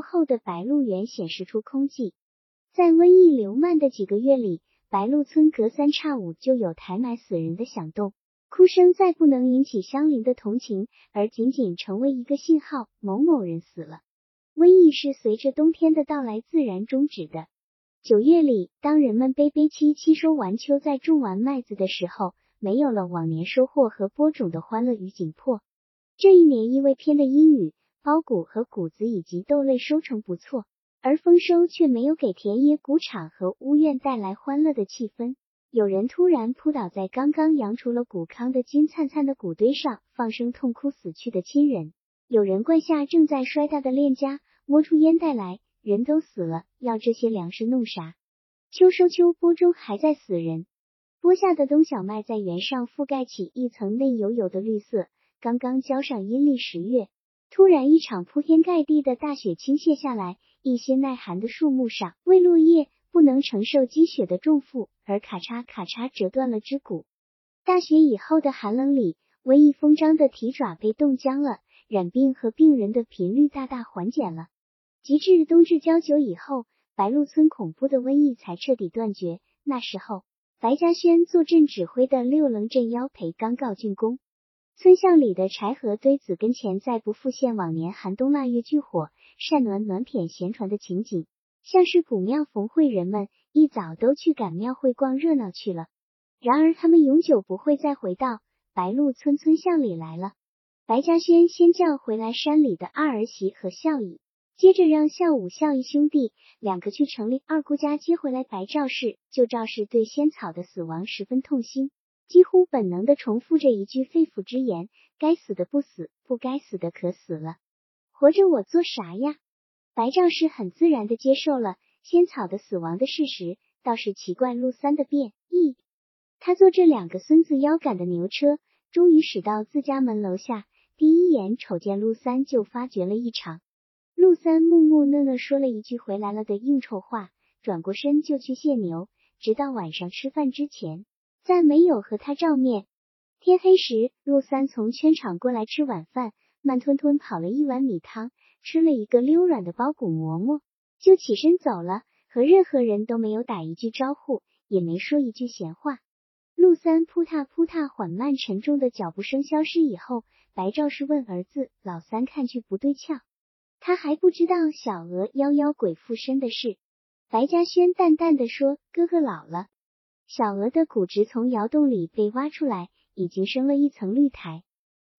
后的白鹿原显示出空寂。在瘟疫流漫的几个月里，白鹿村隔三差五就有抬埋死人的响动，哭声再不能引起乡邻的同情，而仅仅成为一个信号：某某人死了。瘟疫是随着冬天的到来自然终止的。九月里，当人们悲悲戚戚收完秋在种完麦子的时候，没有了往年收获和播种的欢乐与紧迫。这一年因为偏的阴雨，苞谷和谷子以及豆类收成不错，而丰收却没有给田野、谷场和屋院带来欢乐的气氛。有人突然扑倒在刚刚扬除了谷糠的金灿灿的谷堆上，放声痛哭死去的亲人；有人灌下正在摔大的链家，摸出烟袋来，人都死了，要这些粮食弄啥？秋收秋播中还在死人，播下的冬小麦在原上覆盖起一层嫩油油的绿色。刚刚浇上阴历十月，突然一场铺天盖地的大雪倾泻下来，一些耐寒的树木上，为落叶不能承受积雪的重负，而咔嚓咔嚓折断了枝骨。大雪以后的寒冷里，瘟疫疯张的蹄爪被冻僵了，染病和病人的频率大大缓解了。及至冬至交酒以后，白鹿村恐怖的瘟疫才彻底断绝。那时候，白嘉轩坐镇指挥的六棱镇妖培刚告竣工。村巷里的柴禾堆子跟前再不复现往年寒冬腊月聚火、晒暖暖谝闲传的情景，像是古庙逢会，人们一早都去赶庙会逛热闹去了。然而他们永久不会再回到白鹿村村巷里来了。白嘉轩先叫回来山里的二儿媳和孝义，接着让孝武、孝义兄弟两个去城里二姑家接回来白赵氏。旧赵氏对仙草的死亡十分痛心。几乎本能的重复着一句肺腑之言：“该死的不死，不该死的可死了。活着我做啥呀？”白赵氏很自然的接受了仙草的死亡的事实，倒是奇怪陆三的变异。他坐着两个孙子腰杆的牛车，终于驶到自家门楼下，第一眼瞅见陆三就发觉了异常。陆三木木讷讷说了一句回来了的应酬话，转过身就去卸牛，直到晚上吃饭之前。再没有和他照面。天黑时，陆三从圈场过来吃晚饭，慢吞吞跑了一碗米汤，吃了一个溜软的包谷馍馍，就起身走了，和任何人都没有打一句招呼，也没说一句闲话。陆三扑踏扑踏缓慢沉重的脚步声消失以后，白赵氏问儿子：“老三看去不对俏，他还不知道小娥夭夭鬼附身的事。”白嘉轩淡淡的说：“哥哥老了。”小娥的骨殖从窑洞里被挖出来，已经生了一层绿苔。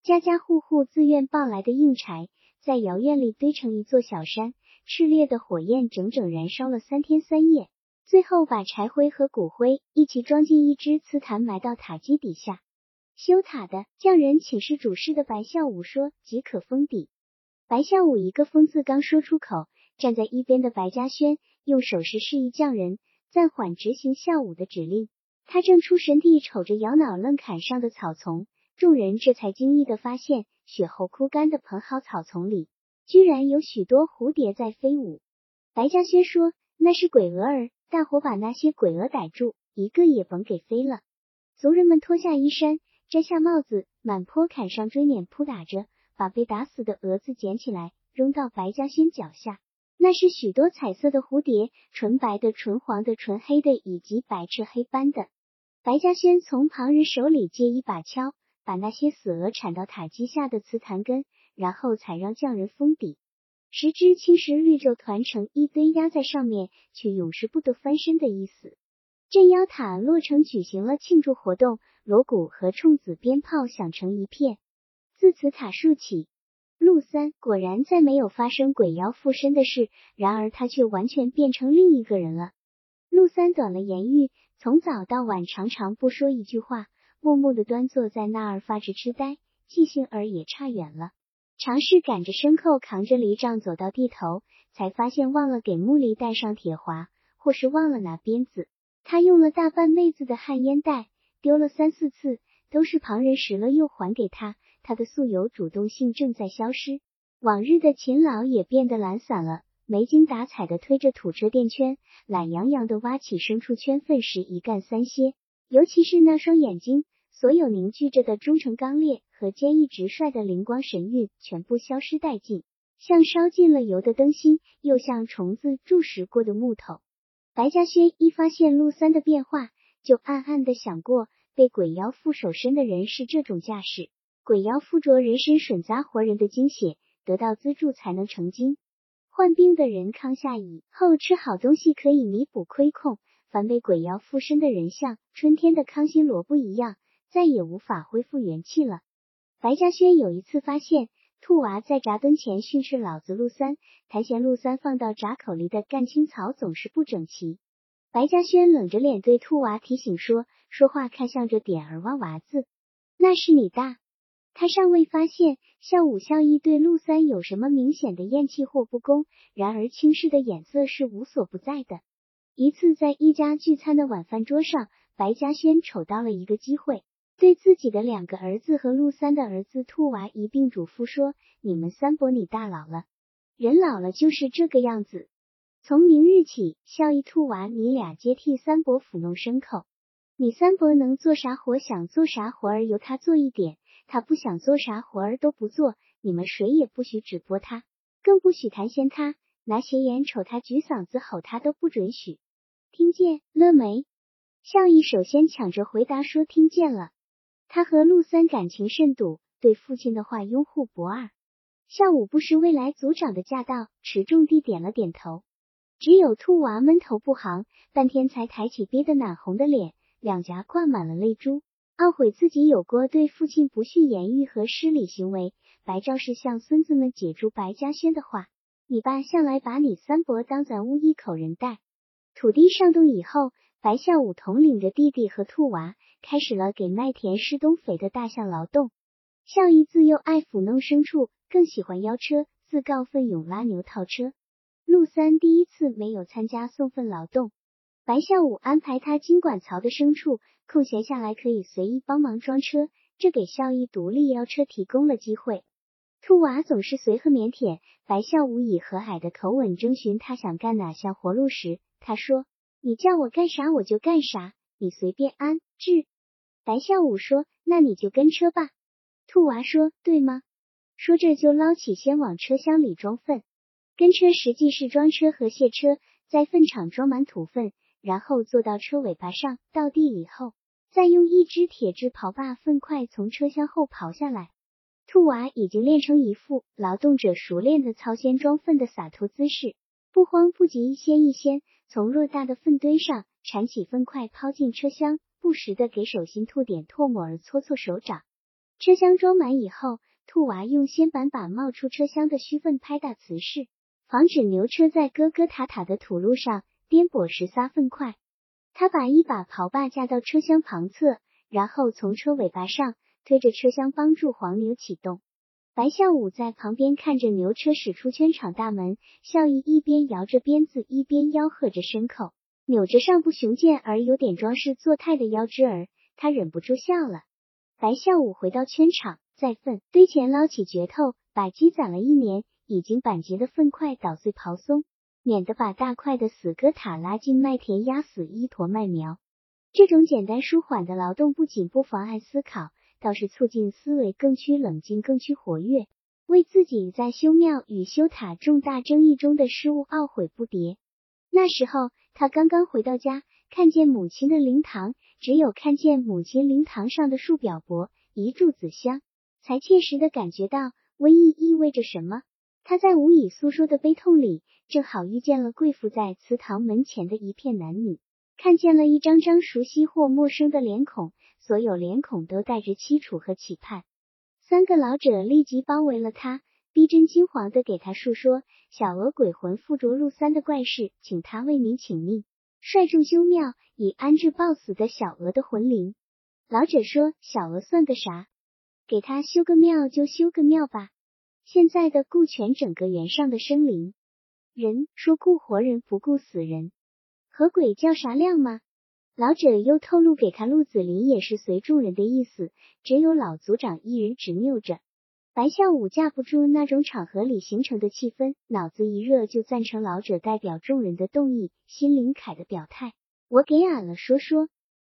家家户户自愿抱来的硬柴，在窑院里堆成一座小山，炽烈的火焰整整燃烧了三天三夜。最后把柴灰和骨灰一起装进一只瓷坛，埋到塔基底下。修塔的匠人请示主事的白孝武说：“即可封底。”白孝武一个“封”字刚说出口，站在一边的白嘉轩用手势示意匠人。暂缓执行孝武的指令，他正出神地瞅着摇脑愣砍上的草丛，众人这才惊异的发现，雪后枯干的蓬蒿草丛里，居然有许多蝴蝶在飞舞。白嘉轩说：“那是鬼蛾儿，大伙把那些鬼蛾逮住，一个也甭给飞了。”族人们脱下衣衫，摘下帽子，满坡砍上追撵扑打着，把被打死的蛾子捡起来，扔到白嘉轩脚下。那是许多彩色的蝴蝶，纯白的、纯黄的、纯黑的，以及白赤黑斑的。白嘉轩从旁人手里借一把锹，把那些死鹅铲到塔基下的瓷坛根，然后才让匠人封底。十只青石绿皱团成一堆压在上面，却永世不得翻身的意思。镇妖塔落成，举行了庆祝活动，锣鼓和冲子鞭炮响成一片。自此塔竖起。陆三果然再没有发生鬼妖附身的事，然而他却完全变成另一个人了。陆三短了言语，从早到晚常常不说一句话，默默的端坐在那儿发着痴呆，记性儿也差远了。尝试赶着牲口扛着犁杖走到地头，才发现忘了给木犁带上铁环，或是忘了拿鞭子。他用了大半辈子的旱烟袋，丢了三四次，都是旁人拾了又还给他。他的素有主动性正在消失，往日的勤劳也变得懒散了，没精打采的推着土车垫圈，懒洋洋的挖起牲畜圈粪时一干三歇。尤其是那双眼睛，所有凝聚着的忠诚刚烈和坚毅直率的灵光神韵全部消失殆尽，像烧尽了油的灯芯，又像虫子蛀食过的木头。白嘉轩一发现陆三的变化，就暗暗的想过，被鬼妖附手身的人是这种架势。鬼妖附着人身吮杂活人的精血，得到资助才能成精。患病的人康下以后吃好东西可以弥补亏空，凡被鬼妖附身的人，像春天的康心萝卜一样，再也无法恢复元气了。白嘉轩有一次发现。兔娃在闸墩前训斥老子陆三，谈嫌陆三放到闸口里的干青草总是不整齐。白嘉轩冷着脸对兔娃提醒说：“说话看向着点儿蛙娃子，那是你大。”他尚未发现孝武孝义对陆三有什么明显的厌弃或不公，然而轻视的眼色是无所不在的。一次在一家聚餐的晚饭桌上，白嘉轩瞅到了一个机会。对自己的两个儿子和陆三的儿子兔娃一并嘱咐说：“你们三伯你大老了，人老了就是这个样子。从明日起，孝义、兔娃你俩接替三伯抚弄牲口。你三伯能做啥活，想做啥活儿由他做一点；他不想做啥活儿都不做。你们谁也不许指拨他，更不许谈嫌他，拿斜眼瞅他，举嗓子吼他都不准许。听见了没？”孝义首先抢着回答说：“听见了。”他和陆三感情甚笃，对父亲的话拥护不二。孝武不失未来族长的驾到，持重地点了点头。只有兔娃闷头不行，半天才抬起憋得奶红的脸，两颊挂满了泪珠，懊悔自己有过对父亲不逊言语和失礼行为。白赵氏向孙子们解除白嘉轩的话：“你爸向来把你三伯当咱屋一口人待。”土地上冻以后，白孝武统领着弟弟和兔娃。开始了给麦田施冬肥的大象劳动。孝义自幼爱抚弄牲畜，更喜欢邀车，自告奋勇拉牛套车。陆三第一次没有参加送粪劳动，白孝武安排他经管槽的牲畜，空闲下来可以随意帮忙装车，这给孝义独立邀车提供了机会。兔娃总是随和腼腆，白孝武以和蔼的口吻征询他想干哪项活路时，他说：“你叫我干啥我就干啥，你随便安置。”白孝武说：“那你就跟车吧。”兔娃说：“对吗？”说着就捞起先往车厢里装粪。跟车实际是装车和卸车，在粪场装满土粪，然后坐到车尾巴上，到地里后，再用一只铁制刨把粪块从车厢后刨下来。兔娃已经练成一副劳动者熟练的操先装粪的洒脱姿势，不慌不急，一掀一掀，从偌大的粪堆上铲起粪块，抛进车厢。不时的给手心吐点唾沫而搓搓手掌。车厢装满以后，兔娃用掀板把冒出车厢的虚粪拍打瓷实，防止牛车在疙疙塔塔的土路上颠簸时撒粪块。他把一把刨把架到车厢旁侧，然后从车尾巴上推着车厢，帮助黄牛启动。白孝武在旁边看着牛车驶出圈场大门，笑意一边摇着鞭子，一边吆喝着牲口。扭着上不雄健而有点装饰作态的腰肢儿，他忍不住笑了。白孝武回到圈场，在粪堆前捞起镢头，把积攒了一年、已经板结的粪块捣碎刨松，免得把大块的死疙塔拉进麦田，压死一坨麦苗。这种简单舒缓的劳动不仅不妨碍思考，倒是促进思维更趋冷静、更趋活跃，为自己在修庙与修塔重大争议中的失误懊悔不迭。那时候。他刚刚回到家，看见母亲的灵堂，只有看见母亲灵堂上的树表伯一柱子香，才切实的感觉到瘟疫意味着什么。他在无以诉说的悲痛里，正好遇见了跪伏在祠堂门前的一片男女，看见了一张张熟悉或陌生的脸孔，所有脸孔都带着凄楚和期盼。三个老者立即包围了他。逼真惊惶的给他述说小娥鬼魂附着陆三的怪事，请他为民请命，率众修庙以安置暴死的小娥的魂灵。老者说：“小娥算个啥？给他修个庙就修个庙吧。现在的顾全整个园上的生灵，人说顾活人不顾死人，和鬼叫啥亮吗？”老者又透露给他，陆子霖也是随众人的意思，只有老族长一人执拗着。白孝武架不住那种场合里形成的气氛，脑子一热就赞成老者代表众人的动议，心灵凯的表态。我给俺了说说。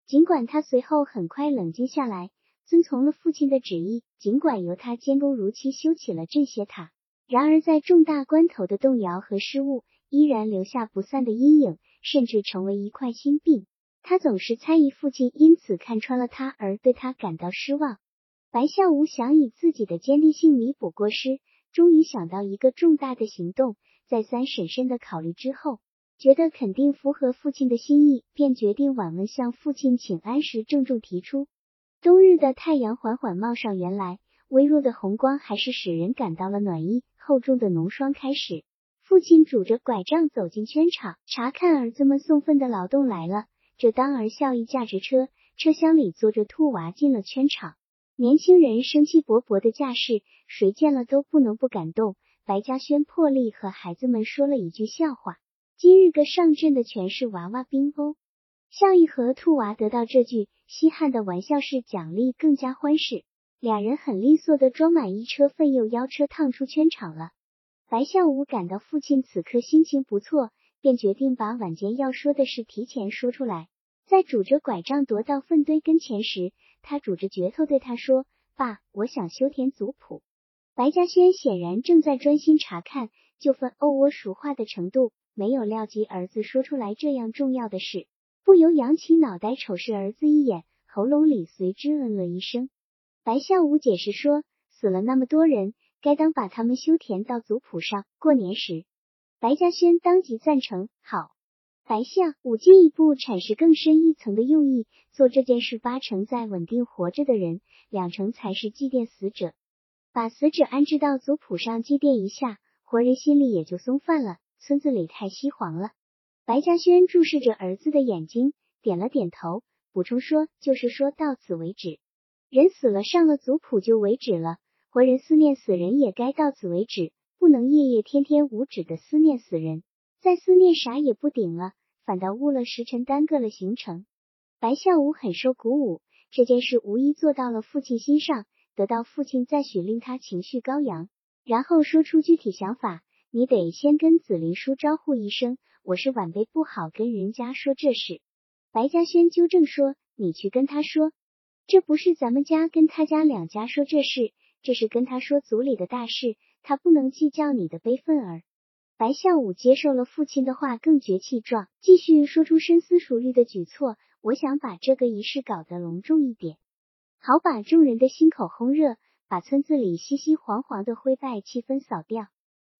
尽管他随后很快冷静下来，遵从了父亲的旨意，尽管由他监工如期修起了镇邪塔，然而在重大关头的动摇和失误，依然留下不散的阴影，甚至成为一块心病。他总是猜疑父亲因此看穿了他而对他感到失望。白孝武想以自己的坚定性弥补过失，终于想到一个重大的行动。再三审慎的考虑之后，觉得肯定符合父亲的心意，便决定晚问向父亲请安时，郑重提出。冬日的太阳缓缓冒上原来，微弱的红光还是使人感到了暖意。厚重的浓霜开始，父亲拄着拐杖走进圈场，查看儿子们送粪的劳动来了。这当儿孝义驾着车，车厢里坐着兔娃进了圈场。年轻人生气勃勃的架势，谁见了都不能不感动。白嘉轩破例和孩子们说了一句笑话：今日个上阵的全是娃娃兵哦。孝义和兔娃得到这句稀罕的玩笑式奖励，更加欢实。俩人很利索的装满一车粪，又邀车趟出圈场了。白孝武感到父亲此刻心情不错，便决定把晚间要说的事提前说出来。在拄着拐杖踱到粪堆跟前时，他拄着镢头对他说：“爸，我想修田族谱。”白嘉轩显然正在专心查看，就分欧窝熟化的程度，没有料及儿子说出来这样重要的事，不由扬起脑袋瞅视儿子一眼，喉咙里随之嗯了一声。白孝武解释说：“死了那么多人，该当把他们修填到族谱上。过年时。”白嘉轩当即赞成，好。白孝武进一步阐释更深一层的用意：做这件事八成在稳定活着的人，两成才是祭奠死者。把死者安置到族谱上祭奠一下，活人心里也就松泛了。村子里太稀黄了。白嘉轩注视着儿子的眼睛，点了点头，补充说：“就是说到此为止。人死了上了族谱就为止了，活人思念死人也该到此为止，不能夜夜天天无止的思念死人，再思念啥也不顶了。”反倒误了时辰，耽搁了行程。白孝武很受鼓舞，这件事无疑做到了父亲心上，得到父亲赞许，令他情绪高扬。然后说出具体想法：你得先跟紫林叔招呼一声，我是晚辈，不好跟人家说这事。白嘉轩纠正说：“你去跟他说，这不是咱们家跟他家两家说这事，这是跟他说族里的大事，他不能计较你的悲愤儿。”白孝武接受了父亲的话，更觉气壮，继续说出深思熟虑的举措。我想把这个仪式搞得隆重一点，好把众人的心口烘热，把村子里稀稀黄黄的灰败气氛扫掉。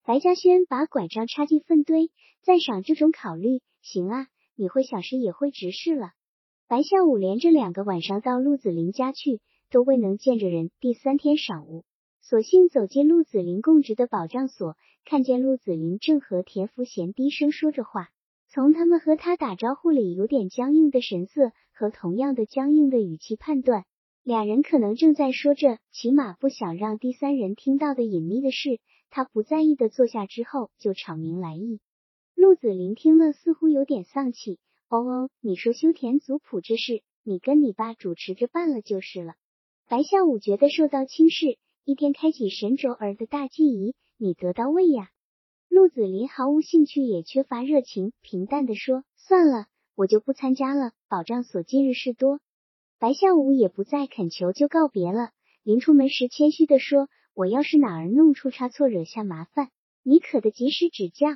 白嘉轩把拐杖插进粪堆，赞赏这种考虑。行啊，你会想事也会直事了。白孝武连着两个晚上到陆子霖家去，都未能见着人。第三天晌午。索性走进陆子霖供职的保障所，看见陆子霖正和田福贤低声说着话。从他们和他打招呼里有点僵硬的神色和同样的僵硬的语气判断，俩人可能正在说着起码不想让第三人听到的隐秘的事。他不在意的坐下之后，就阐明来意。陆子霖听了，似乎有点丧气。哦哦，你说修田族谱这事，你跟你爸主持着办了就是了。白孝武觉得受到轻视。一天开启神轴儿的大祭仪，你得到位呀？陆子霖毫无兴趣，也缺乏热情，平淡的说：“算了，我就不参加了。保障所今日事多。”白孝武也不再恳求，就告别了。临出门时，谦虚的说：“我要是哪儿弄出差错，惹下麻烦，你可得及时指教。”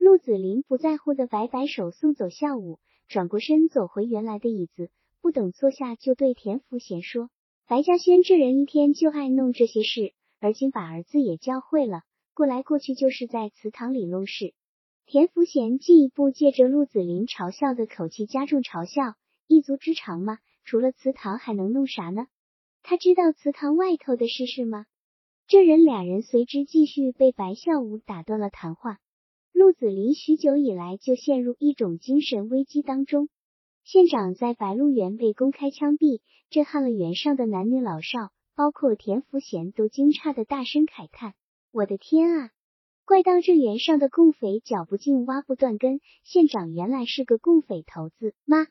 陆子霖不在乎的摆摆手，送走孝武，转过身走回原来的椅子，不等坐下，就对田福贤说。白嘉轩这人一天就爱弄这些事，而今把儿子也教会了，过来过去就是在祠堂里弄事。田福贤进一步借着陆子霖嘲笑的口气加重嘲笑：一族之长吗？除了祠堂还能弄啥呢？他知道祠堂外头的事是吗？这人俩人随之继续被白孝武打断了谈话。陆子霖许久以来就陷入一种精神危机当中。县长在白鹿原被公开枪毙，震撼了原上的男女老少，包括田福贤都惊诧的大声慨叹：“我的天啊！怪到这原上的共匪搅不尽，挖不断根。县长原来是个共匪头子吗？”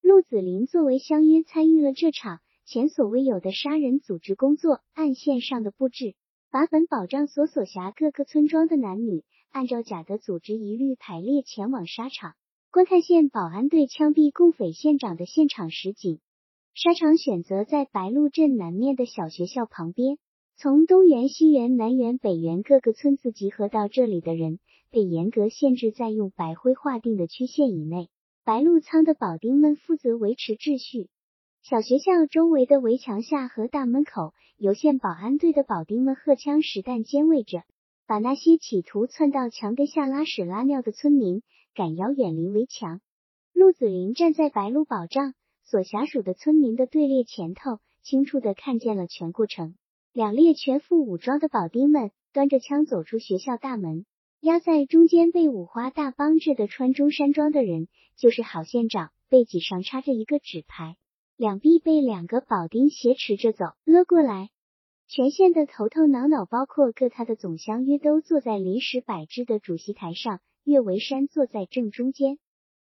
陆子霖作为乡约参与了这场前所未有的杀人组织工作，按线上的布置，把本保障所所辖各个村庄的男女按照甲的组织一律排列前往沙场。观看县保安队枪毙共匪县长的现场实景，沙场选择在白鹿镇南面的小学校旁边。从东园、西园、南园、北园各个村子集合到这里的人，被严格限制在用白灰划定的区线以内。白鹿仓的保丁们负责维持秩序。小学校周围的围墙下和大门口，由县保安队的保丁们荷枪实弹监卫着，把那些企图窜到墙根下拉屎拉尿的村民赶摇远离围墙。陆子霖站在白鹿保障所辖属的村民的队列前头，清楚的看见了全过程。两列全副武装的保丁们端着枪走出学校大门，压在中间被五花大绑着的穿中山装的人就是郝县长，背脊上插着一个纸牌，两臂被两个保丁挟持着走了过来。全县的头头脑脑，包括各他的总乡约，都坐在临时摆置的主席台上，岳维山坐在正中间，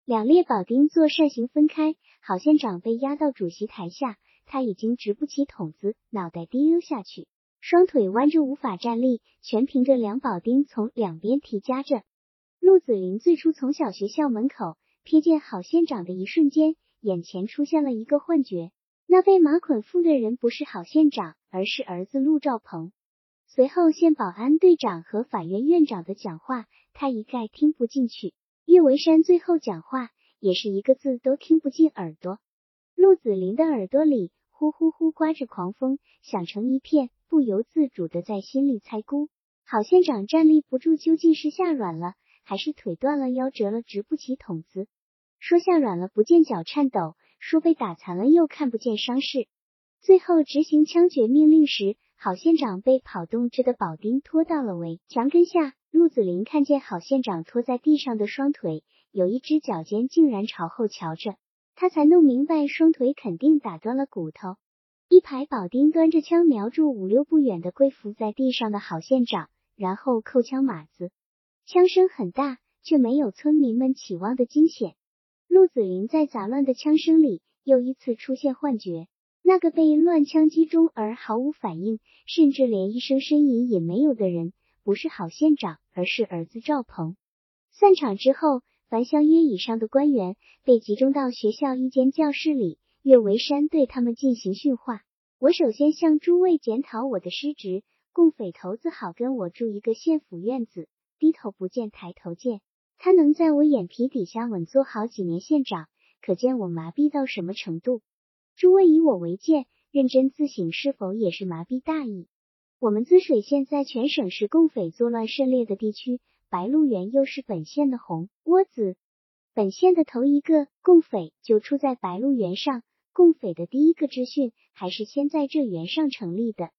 两列保丁做扇形分开，郝县长被压到主席台下。他已经直不起筒子，脑袋低溜下去，双腿弯着无法站立，全凭着两保丁从两边提夹着。陆子霖最初从小学校门口瞥见郝县长的一瞬间，眼前出现了一个幻觉，那被马捆缚的人不是郝县长，而是儿子陆兆鹏。随后县保安队长和法院院长的讲话，他一概听不进去。岳维山最后讲话，也是一个字都听不进耳朵。陆子霖的耳朵里。呼呼呼刮着狂风，响成一片，不由自主的在心里猜估：郝县长站立不住，究竟是吓软了，还是腿断了，腰折了，直不起筒子？说吓软了，不见脚颤抖；说被打残了，又看不见伤势。最后执行枪决命令时，郝县长被跑动着的保丁拖到了围墙根下。陆子霖看见郝县长拖在地上的双腿，有一只脚尖竟然朝后瞧着。他才弄明白，双腿肯定打断了骨头。一排保丁端着枪，瞄住五六步远的跪伏在地上的郝县长，然后扣枪码子。枪声很大，却没有村民们期望的惊险。陆子霖在杂乱的枪声里又一次出现幻觉，那个被乱枪击中而毫无反应，甚至连一声呻吟也没有的人，不是郝县长，而是儿子赵鹏。散场之后。凡乡约以上的官员被集中到学校一间教室里，岳维山对他们进行训话。我首先向诸位检讨我的失职，共匪头子好跟我住一个县府院子，低头不见抬头见。他能在我眼皮底下稳坐好几年县长，可见我麻痹到什么程度。诸位以我为鉴，认真自省，是否也是麻痹大意？我们滋水县在全省是共匪作乱甚烈的地区。白鹿原又是本县的红窝子，本县的头一个共匪就出在白鹿原上，共匪的第一个知训还是先在这原上成立的。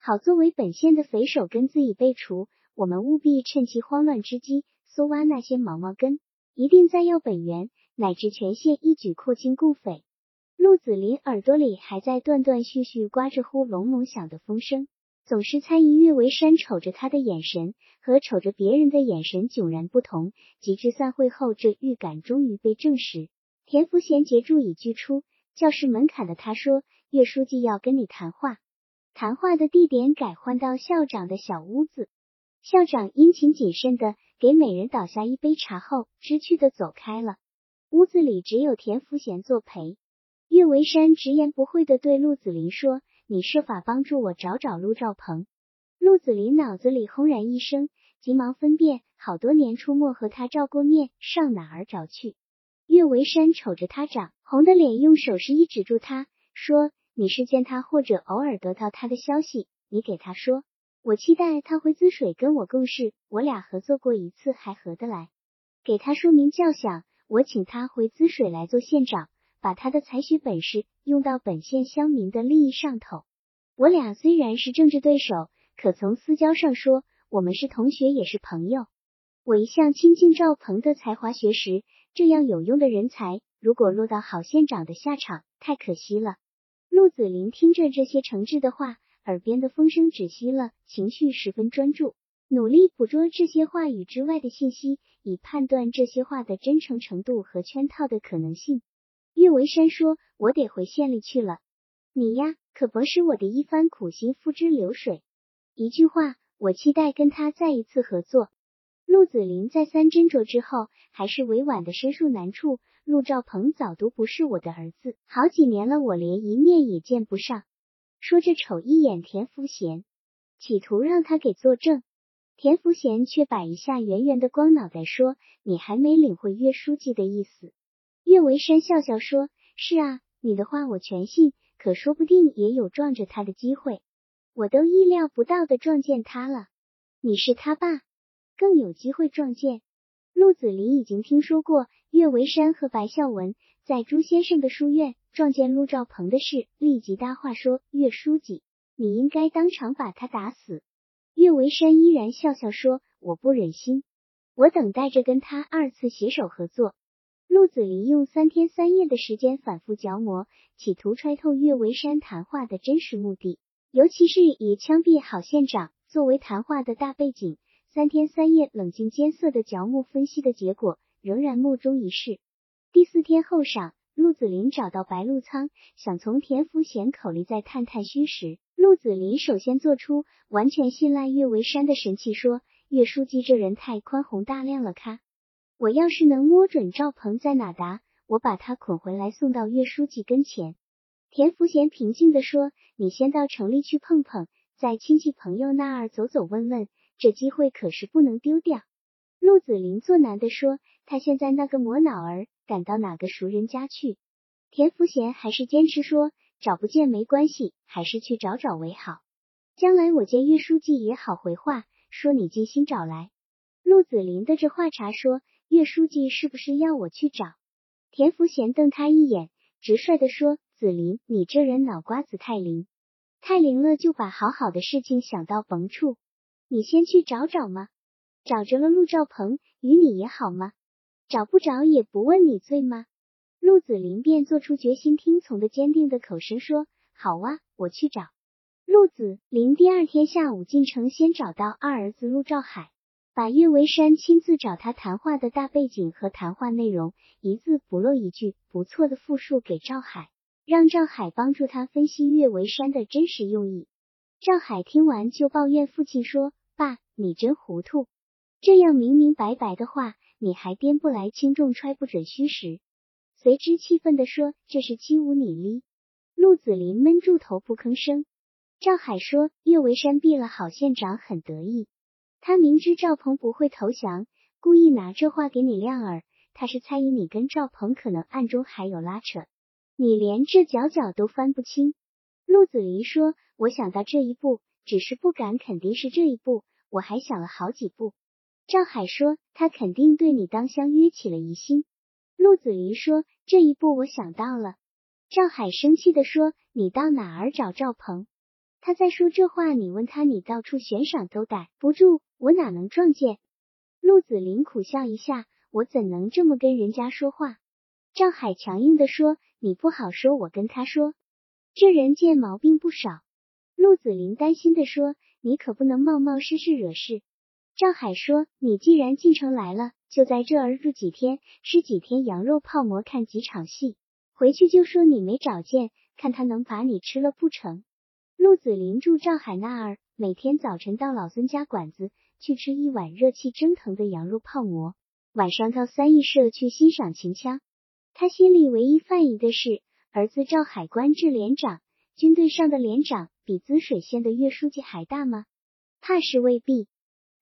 好作为本县的匪首根自已被除，我们务必趁其慌乱之机，搜挖那些毛毛根，一定再要本源，乃至全县一举扩清共匪。陆子霖耳朵里还在断断续续刮着呼隆隆响的风声。总是参与岳维山瞅着他的眼神和瞅着别人的眼神迥然不同。及至散会后，这预感终于被证实。田福贤截住已具出教室门槛的他说：“岳书记要跟你谈话。”谈话的地点改换到校长的小屋子。校长殷勤谨慎的给每人倒下一杯茶后，知趣的走开了。屋子里只有田福贤作陪。岳维山直言不讳的对陆子霖说。你设法帮助我找找陆兆鹏。陆子霖脑子里轰然一声，急忙分辨，好多年出没和他照过面，上哪儿找去？岳维山瞅着他长红的脸，用手势一指住他，说：“你是见他，或者偶尔得到他的消息，你给他说，我期待他回滋水跟我共事，我俩合作过一次，还合得来。给他说明叫响，我请他回滋水来做县长。”把他的才学本事用到本县乡民的利益上头。我俩虽然是政治对手，可从私交上说，我们是同学，也是朋友。我一向亲近赵鹏的才华学识，这样有用的人才，如果落到郝县长的下场，太可惜了。陆子霖听着这些诚挚的话，耳边的风声止息了，情绪十分专注，努力捕捉这些话语之外的信息，以判断这些话的真诚程度和圈套的可能性。岳维山说：“我得回县里去了，你呀，可甭使我的一番苦心付之流水。一句话，我期待跟他再一次合作。”陆子霖再三斟酌之后，还是委婉的申诉难处：“陆兆鹏早读不是我的儿子，好几年了，我连一面也见不上。”说着瞅一眼田福贤，企图让他给作证。田福贤却摆一下圆圆的光脑袋，说：“你还没领会岳书记的意思。”岳维山笑笑说：“是啊，你的话我全信，可说不定也有撞着他的机会。我都意料不到的撞见他了。你是他爸，更有机会撞见。”陆子霖已经听说过岳维山和白孝文在朱先生的书院撞见陆兆鹏的事，立即搭话说：“岳书记，你应该当场把他打死。”岳维山依然笑笑说：“我不忍心，我等待着跟他二次携手合作。”陆子霖用三天三夜的时间反复琢磨，企图揣透岳维山谈话的真实目的，尤其是以枪毙郝县长作为谈话的大背景。三天三夜冷静艰涩的嚼木分析的结果，仍然莫衷一是。第四天后晌，陆子霖找到白鹿仓，想从田福贤口里再探探虚实。陆子霖首先做出完全信赖岳维山的神气，说：“岳书记这人太宽宏大量了，咖！我要是能摸准赵鹏在哪达，我把他捆回来送到岳书记跟前。”田福贤平静地说：“你先到城里去碰碰，在亲戚朋友那儿走走问问，这机会可是不能丢掉。”陆子霖作难地说：“他现在那个魔脑儿赶到哪个熟人家去？”田福贤还是坚持说。找不见没关系，还是去找找为好。将来我见岳书记也好回话，说你尽心找来。陆子霖的这话茬说，岳书记是不是要我去找？田福贤瞪他一眼，直率的说：“子霖，你这人脑瓜子太灵，太灵了，就把好好的事情想到甭处。你先去找找嘛？找着了陆兆鹏，与你也好吗？找不着也不问你罪吗？”陆子霖便做出决心听从的坚定的口声，说：“好啊，我去找。”陆子霖第二天下午进城，先找到二儿子陆兆海，把岳维山亲自找他谈话的大背景和谈话内容一字不漏一句不错的复述给赵海，让赵海帮助他分析岳维山的真实用意。赵海听完就抱怨父亲说：“爸，你真糊涂，这样明明白白的话，你还颠不来轻重，揣不准虚实。”随之气愤地说：“这是欺侮你哩！”陆子霖闷住头不吭声。赵海说：“岳维山毙了郝县长，很得意。他明知赵鹏不会投降，故意拿这话给你亮耳。他是猜疑你跟赵鹏可能暗中还有拉扯，你连这角角都翻不清。”陆子霖说：“我想到这一步，只是不敢肯定是这一步。我还想了好几步。”赵海说：“他肯定对你当相约起了疑心。”陆子霖说：“这一步我想到了。”赵海生气地说：“你到哪儿找赵鹏？他在说这话，你问他，你到处悬赏都逮不住，我哪能撞见？”陆子霖苦笑一下：“我怎能这么跟人家说话？”赵海强硬地说：“你不好说，我跟他说，这人见毛病不少。”陆子霖担心地说：“你可不能冒冒失失惹事。”赵海说：“你既然进城来了。”就在这儿住几天，吃几天羊肉泡馍，看几场戏，回去就说你没找见，看他能把你吃了不成？陆子霖住赵海那儿，每天早晨到老孙家馆子去吃一碗热气蒸腾的羊肉泡馍，晚上到三义社去欣赏秦腔。他心里唯一犯疑的是，儿子赵海官至连长，军队上的连长比滋水县的岳书记还大吗？怕是未必。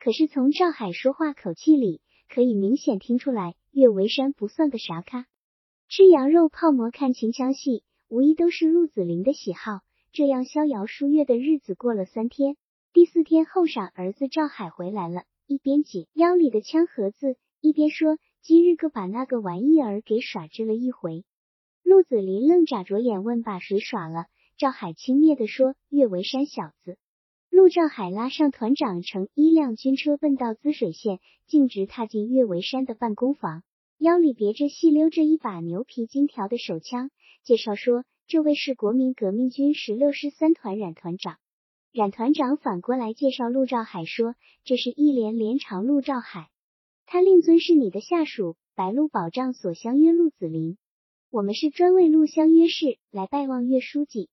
可是从赵海说话口气里。可以明显听出来，岳维山不算个啥咖。吃羊肉泡馍、看秦腔戏，无疑都是陆子霖的喜好。这样逍遥舒悦的日子过了三天，第四天后晌，儿子赵海回来了，一边解腰里的枪盒子，一边说：“今日个把那个玩意儿给耍支了一回。”陆子霖愣眨着眼问：“把谁耍了？”赵海轻蔑地说：“岳维山小子。”陆兆海拉上团长乘一辆军车奔到滋水县，径直踏进岳维山的办公房，腰里别着细溜着一把牛皮金条的手枪，介绍说：“这位是国民革命军十六师三团冉团长。”冉团长反过来介绍陆兆海说：“这是一连连长陆兆海，他令尊是你的下属，白鹿保障所相约陆子霖，我们是专为陆相约事来拜望岳书记。”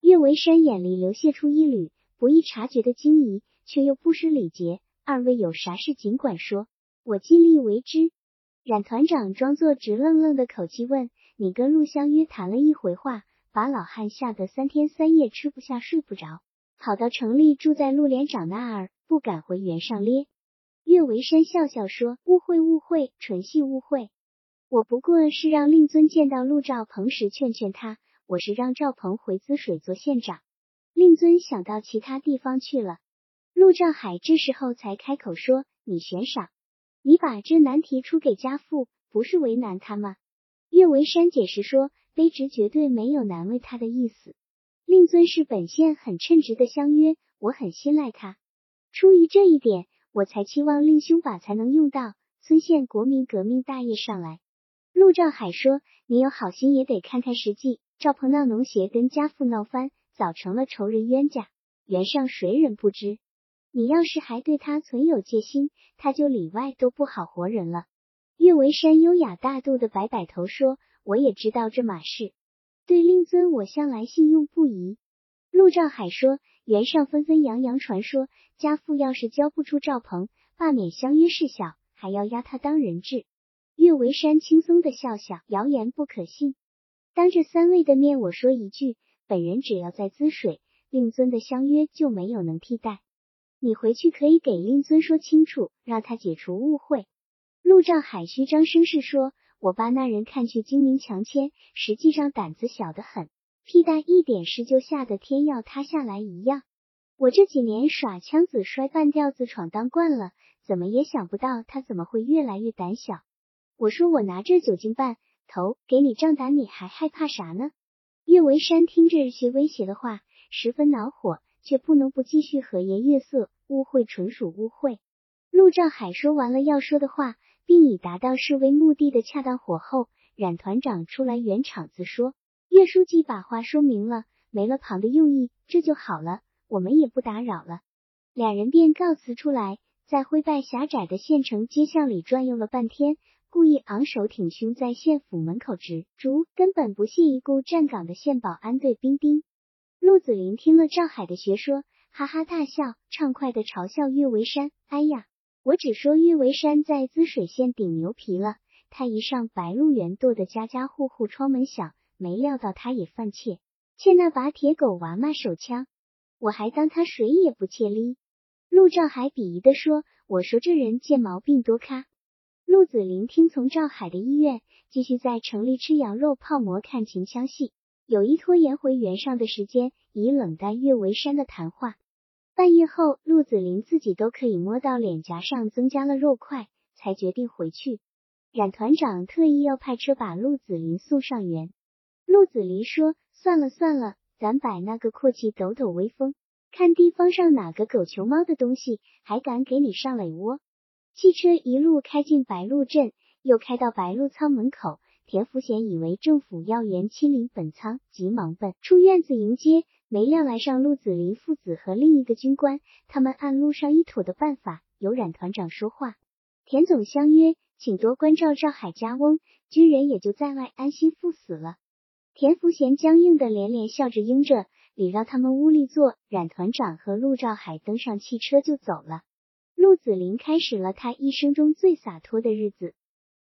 岳维山眼里流泻出一缕。不易察觉的惊疑，却又不失礼节。二位有啥事尽管说，我尽力为之。冉团长装作直愣愣的口气问：“你跟陆香约谈了一回话，把老汉吓得三天三夜吃不下睡不着，跑到城里住在陆连长那儿，不敢回原上咧。岳维山笑笑说：“误会，误会，纯系误会。我不过是让令尊见到陆兆鹏时劝劝他，我是让赵鹏回滋水做县长。令尊想到其他地方去了。”陆兆海这时候才开口说：“你悬赏，你把这难题出给家父，不是为难他吗？”岳维山解释说：“卑职绝对没有难为他的意思。令尊是本县很称职的乡约，我很信赖他。出于这一点，我才期望令兄把才能用到村县国民革命大业上来。”陆兆海说：“你有好心也得看看实际。赵鹏闹农协跟家父闹翻，早成了仇人冤家，袁上谁人不知？你要是还对他存有戒心，他就里外都不好活人了。”岳维山优雅大度的摆摆头说：“我也知道这码事，对令尊我向来信用不疑。”陆兆海说：“袁上纷纷扬扬传说，家父要是交不出赵鹏，罢免相约事小，还要押他当人质。”岳维山轻松的笑笑：“谣言不可信。当着三位的面，我说一句，本人只要在滋水，令尊的相约就没有能替代。你回去可以给令尊说清楚，让他解除误会。”陆兆海虚张声势说：“我爸那人看去精明强签，实际上胆子小得很，屁大一点事就吓得天要塌下来一样。我这几年耍枪子、摔半吊子闯荡惯了，怎么也想不到他怎么会越来越胆小。我说我拿这酒精办头给你仗胆，你还害怕啥呢？”岳维山听着这些威胁的话，十分恼火，却不能不继续和颜悦色：“误会纯属误会。”陆兆海说完了要说的话。并以达到示威目的的恰当火候，冉团长出来圆场子说：“岳书记把话说明了，没了旁的用意，这就好了，我们也不打扰了。”两人便告辞出来，在灰败狭窄的县城街巷里转悠了半天，故意昂首挺胸在县府门口直逐，根本不屑一顾站岗的县保安队兵丁。陆子霖听了赵海的学说，哈哈大笑，畅快的嘲笑岳维山：“哎呀！”我只说岳维山在滋水县顶牛皮了，他一上白鹿原，跺得家家户户窗门响，没料到他也犯怯，欠那把铁狗娃嘛手枪，我还当他谁也不怯哩。陆兆海鄙夷的说：“我说这人见毛病多咖。”陆子霖听从赵海的意愿，继续在城里吃羊肉泡馍看秦腔戏，有意拖延回原上的时间，以冷淡岳维山的谈话。半夜后，陆子霖自己都可以摸到脸颊上增加了肉块，才决定回去。冉团长特意要派车把陆子霖送上园。陆子霖说：“算了算了，咱摆那个阔气，抖抖威风，看地方上哪个狗穷猫的东西还敢给你上垒窝。”汽车一路开进白鹿镇，又开到白鹿仓门口。田福贤以为政府要员亲临本仓，急忙奔出院子迎接。没料来上陆子霖父子和另一个军官，他们按路上一妥的办法，由冉团长说话。田总相约，请多关照赵海家翁，军人也就在外安心赴死了。田福贤僵硬的连连笑着应着，礼让他们屋里坐。冉团长和陆兆海登上汽车就走了。陆子霖开始了他一生中最洒脱的日子。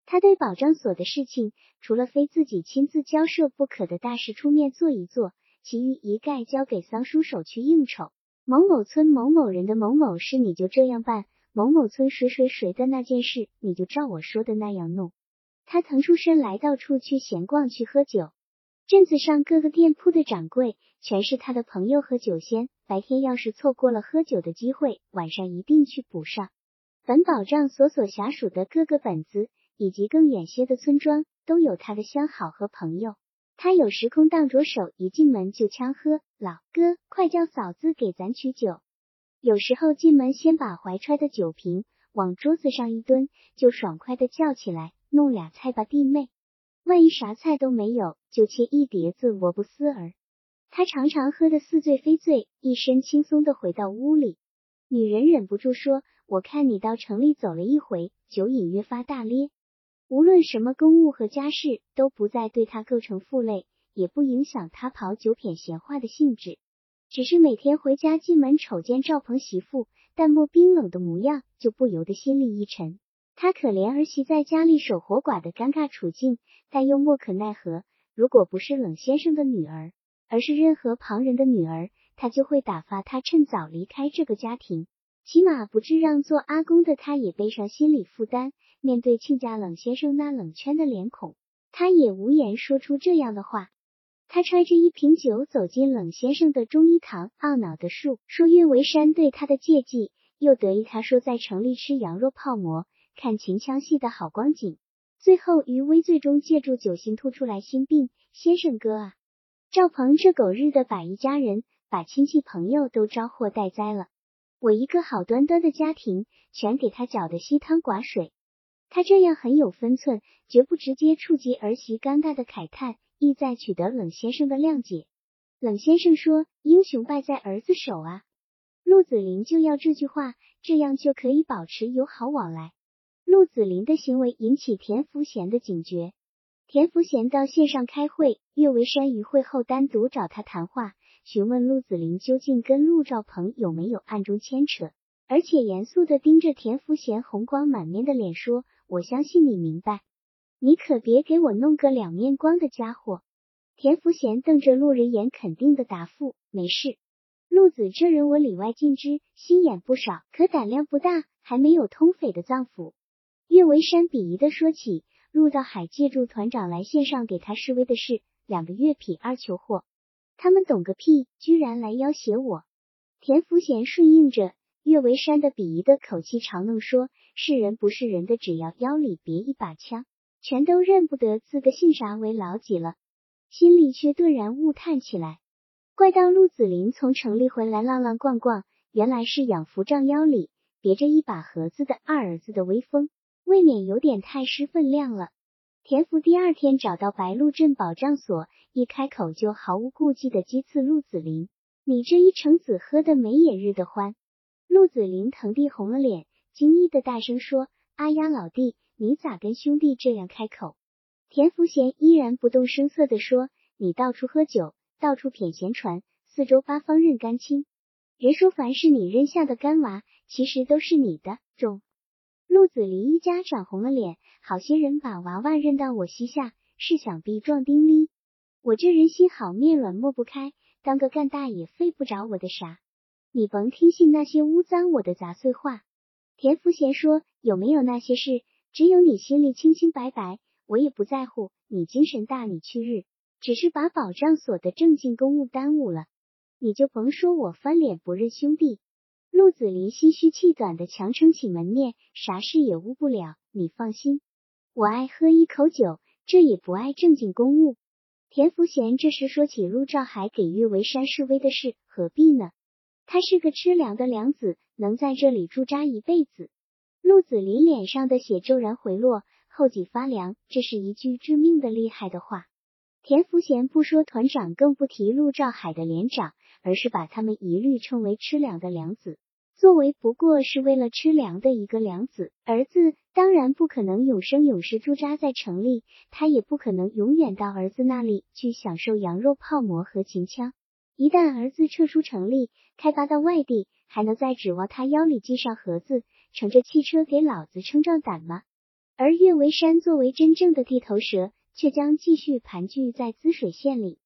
他对保障所的事情，除了非自己亲自交涉不可的大事出面做一做。其余一概交给桑书手去应酬。某某村某某人的某某事，你就这样办；某某村谁谁谁的那件事，你就照我说的那样弄。他腾出身来到处去闲逛，去喝酒。镇子上各个店铺的掌柜，全是他的朋友和酒仙。白天要是错过了喝酒的机会，晚上一定去补上。本保障所所辖属的各个本子，以及更远些的村庄，都有他的相好和朋友。他有时空档着手，一进门就呛喝：“老哥，快叫嫂子给咱取酒。”有时候进门先把怀揣的酒瓶往桌子上一蹲，就爽快的叫起来：“弄俩菜吧，弟妹。”万一啥菜都没有，就切一碟子萝卜丝儿。他常常喝得似醉非醉，一身轻松的回到屋里。女人忍不住说：“我看你到城里走了一回，酒瘾越发大咧。”无论什么公务和家事，都不再对他构成负累，也不影响他跑酒谝闲话的兴致。只是每天回家进门瞅见赵鹏媳妇淡漠冰冷的模样，就不由得心里一沉。他可怜儿媳在家里守活寡的尴尬处境，但又莫可奈何。如果不是冷先生的女儿，而是任何旁人的女儿，他就会打发她趁早离开这个家庭，起码不致让做阿公的他也背上心理负担。面对亲家冷先生那冷圈的脸孔，他也无言说出这样的话。他揣着一瓶酒走进冷先生的中医堂，懊恼的述说岳维山对他的借记，又得意他说在城里吃羊肉泡馍、看秦腔戏的好光景，最后于微醉中借助酒心吐出来心病。先生哥啊，赵鹏这狗日的把一家人、把亲戚朋友都招祸带灾了，我一个好端端的家庭全给他搅得稀汤寡水。他这样很有分寸，绝不直接触及儿媳尴尬的慨叹。意在取得冷先生的谅解。冷先生说：“英雄败在儿子手啊！”陆子霖就要这句话，这样就可以保持友好往来。陆子霖的行为引起田福贤的警觉。田福贤到线上开会，岳维山于会后单独找他谈话，询问陆子霖究竟跟陆兆鹏有没有暗中牵扯，而且严肃的盯着田福贤红光满面的脸说：“我相信你明白。”你可别给我弄个两面光的家伙！田福贤瞪着路人眼，肯定的答复：“没事。陆子这人我里外尽知，心眼不少，可胆量不大，还没有通匪的脏腑。”岳维山鄙夷的说起陆道海借助团长来线上给他示威的事，两个月痞二求货，他们懂个屁，居然来要挟我！田福贤顺应着岳维山的鄙夷的口气，嘲弄说：“是人不是人的，只要腰里别一把枪。”全都认不得自个姓啥为老几了，心里却顿然悟叹起来。怪当陆子霖从城里回来浪浪逛逛，原来是养福帐腰里别着一把盒子的二儿子的威风，未免有点太失分量了。田福第二天找到白鹿镇保障所，一开口就毫无顾忌的讥刺陆子霖：“你这一成子喝的没眼日的欢。”陆子霖腾地红了脸，惊异的大声说：“阿呀，老弟！”你咋跟兄弟这样开口？田福贤依然不动声色地说：“你到处喝酒，到处谝闲传，四周八方认干亲。人说凡是你扔下的干娃，其实都是你的。”种。陆子霖一家涨红了脸，好些人把娃娃认到我膝下，是想逼壮丁哩。我这人心好面软，抹不开，当个干大爷费不着我的啥。你甭听信那些污脏我的杂碎话。田福贤说：“有没有那些事？”只有你心里清清白白，我也不在乎你精神大，你去日，只是把保障所的正经公务耽误了，你就甭说我翻脸不认兄弟。陆子霖心虚气短的强撑起门面，啥事也误不了，你放心，我爱喝一口酒，这也不爱正经公务。田福贤这时说起陆兆海给岳维山示威的事，何必呢？他是个吃粮的良子，能在这里驻扎一辈子。陆子霖脸上的血骤然回落，后脊发凉。这是一句致命的厉害的话。田福贤不说团长，更不提陆兆海的连长，而是把他们一律称为吃粮的良子。作为不过是为了吃粮的一个良子，儿子当然不可能永生永世驻扎在城里，他也不可能永远到儿子那里去享受羊肉泡馍和秦腔。一旦儿子撤出城里，开发到外地，还能再指望他腰里系上盒子？乘着汽车给老子撑壮胆吗？而岳维山作为真正的地头蛇，却将继续盘踞在滋水县里。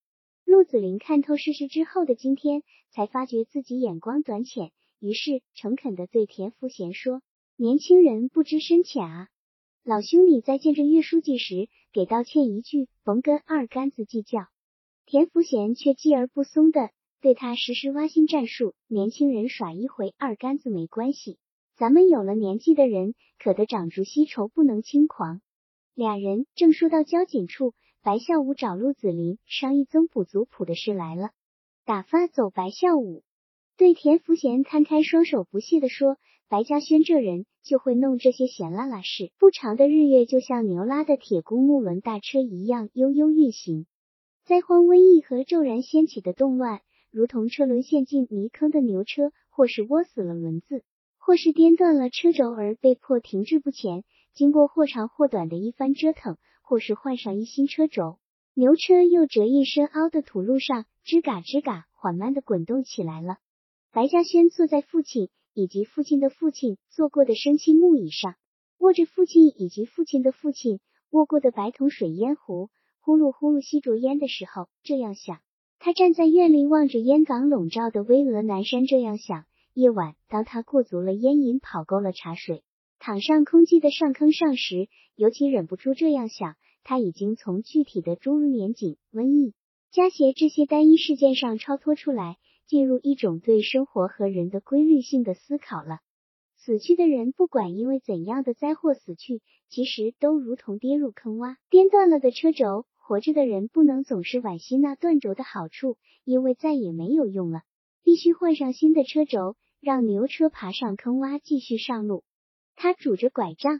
陆子霖看透世事之后的今天，才发觉自己眼光短浅，于是诚恳的对田福贤说：“年轻人不知深浅啊，老兄你在见着岳书记时，给道歉一句，甭跟二杆子计较。”田福贤却继而不松的对他实施挖心战术：“年轻人耍一回二杆子没关系。”咱们有了年纪的人，可得长住息愁，不能轻狂。俩人正说到交警处，白孝武找陆子霖商议增补族谱的事来了。打发走白孝武，对田福贤摊开双手，不屑地说：“白嘉轩这人就会弄这些闲拉拉事。不长的日月，就像牛拉的铁公木轮大车一样悠悠运行。灾荒、瘟疫和骤然掀起的动乱，如同车轮陷进泥坑的牛车，或是窝死了轮子。”或是颠断了车轴而被迫停滞不前，经过或长或短的一番折腾，或是换上一新车轴，牛车又折一身凹的土路上，吱嘎吱嘎缓慢的滚动起来了。白嘉轩坐在父亲以及父亲的父亲坐过的生漆木椅上，握着父亲以及父亲的父亲握过的白铜水烟壶，呼噜呼噜吸着烟的时候，这样想：他站在院里，望着烟岗笼罩的巍峨南山，这样想。夜晚，当他过足了烟瘾，跑够了茶水，躺上空寂的上坑上时，尤其忍不住这样想：他已经从具体的诸如年景、瘟疫、家邪这些单一事件上超脱出来，进入一种对生活和人的规律性的思考了。死去的人，不管因为怎样的灾祸死去，其实都如同跌入坑洼，颠断了的车轴。活着的人不能总是惋惜那断轴的好处，因为再也没有用了。必须换上新的车轴，让牛车爬上坑洼，继续上路。他拄着拐杖，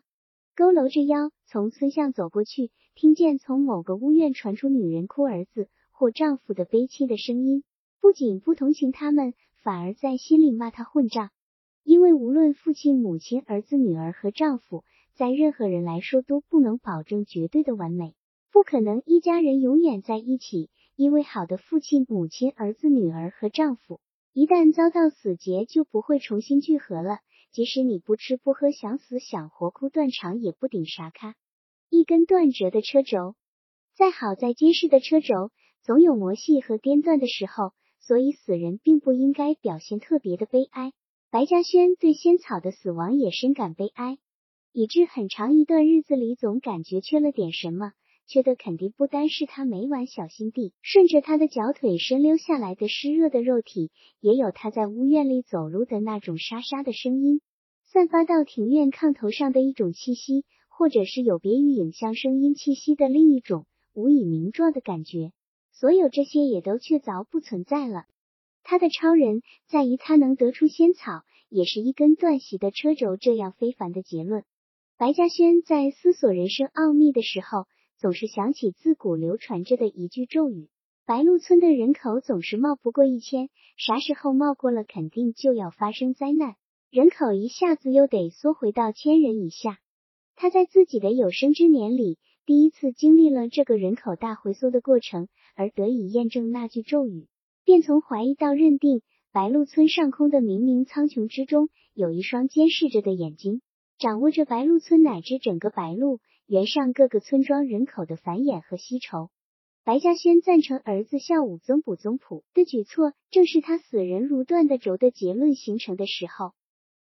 佝偻着腰，从村巷走过去，听见从某个屋院传出女人哭儿子或丈夫的悲戚的声音，不仅不同情他们，反而在心里骂他混账。因为无论父亲、母亲、儿子、女儿和丈夫，在任何人来说都不能保证绝对的完美，不可能一家人永远在一起。因为好的父亲、母亲、儿子、女儿和丈夫。一旦遭到死劫，就不会重新聚合了。即使你不吃不喝，想死想活，哭断肠也不顶啥咖。一根断折的车轴，再好再结实的车轴，总有磨细和颠断的时候。所以死人并不应该表现特别的悲哀。白嘉轩对仙草的死亡也深感悲哀，以致很长一段日子里总感觉缺了点什么。缺的肯定不单是他每晚小心地顺着他的脚腿伸溜下来的湿热的肉体，也有他在屋院里走路的那种沙沙的声音，散发到庭院炕头上的一种气息，或者是有别于影像声音气息的另一种无以名状的感觉。所有这些也都确凿不存在了。他的超人在于他能得出仙草，也是一根断席的车轴这样非凡的结论。白嘉轩在思索人生奥秘的时候。总是想起自古流传着的一句咒语：白鹿村的人口总是冒不过一千，啥时候冒过了，肯定就要发生灾难，人口一下子又得缩回到千人以下。他在自己的有生之年里，第一次经历了这个人口大回缩的过程，而得以验证那句咒语，便从怀疑到认定，白鹿村上空的冥冥苍穹之中，有一双监视着的眼睛，掌握着白鹿村乃至整个白鹿。原上各个村庄人口的繁衍和息筹。白嘉轩赞成儿子孝武增补宗谱的举措，正是他死人如断的轴的结论形成的时候。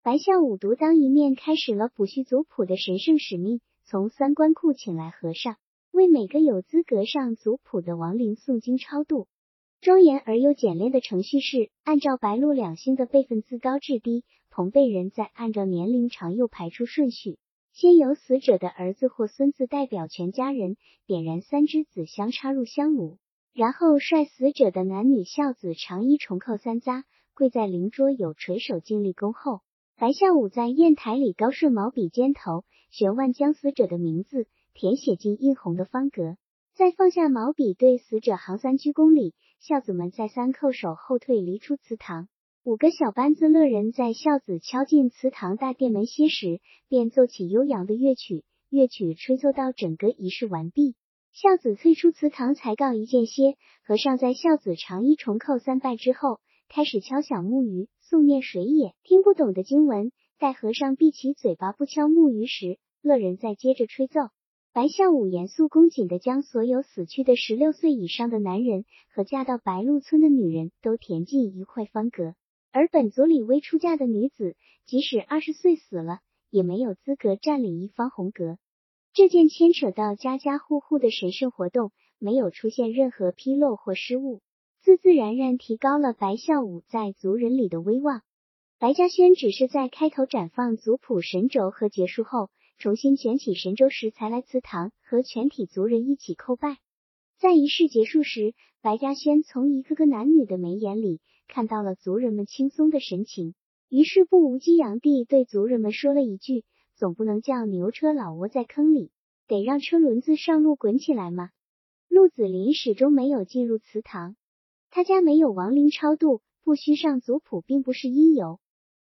白孝武独当一面，开始了补续族谱的神圣使命。从三官库请来和尚，为每个有资格上族谱的亡灵诵经超度。庄严而又简练的程序是，按照白鹿两星的辈分自高至低，同辈人再按照年龄长幼排出顺序。先由死者的儿子或孙子代表全家人点燃三支紫香，插入香炉，然后率死者的男女孝子长衣重扣三匝，跪在灵桌有垂手敬立恭候。白孝武在砚台里高顺毛笔尖头，悬腕将死者的名字填写进印红的方格，再放下毛笔，对死者行三鞠躬礼。孝子们再三叩首后退，离出祠堂。五个小班子乐人在孝子敲进祠堂大殿门歇时，便奏起悠扬的乐曲。乐曲吹奏到整个仪式完毕，孝子退出祠堂才告一间歇。和尚在孝子长衣重叩三拜之后，开始敲响木鱼，诵念水也听不懂的经文。待和尚闭起嘴巴不敲木鱼时，乐人再接着吹奏。白孝武严肃恭谨地将所有死去的十六岁以上的男人和嫁到白鹿村的女人都填进一块方格。而本族里未出嫁的女子，即使二十岁死了，也没有资格占领一方红格。这件牵扯到家家户户的神圣活动，没有出现任何纰漏或失误，自自然然提高了白孝武在族人里的威望。白嘉轩只是在开头展放族谱神轴和结束后，重新卷起神轴时，才来祠堂和全体族人一起叩拜。在仪式结束时，白嘉轩从一个个男女的眉眼里。看到了族人们轻松的神情，于是不无激扬地对族人们说了一句：“总不能叫牛车老窝在坑里，得让车轮子上路滚起来吗？”陆子霖始终没有进入祠堂，他家没有亡灵超度，不需上族谱，并不是因由。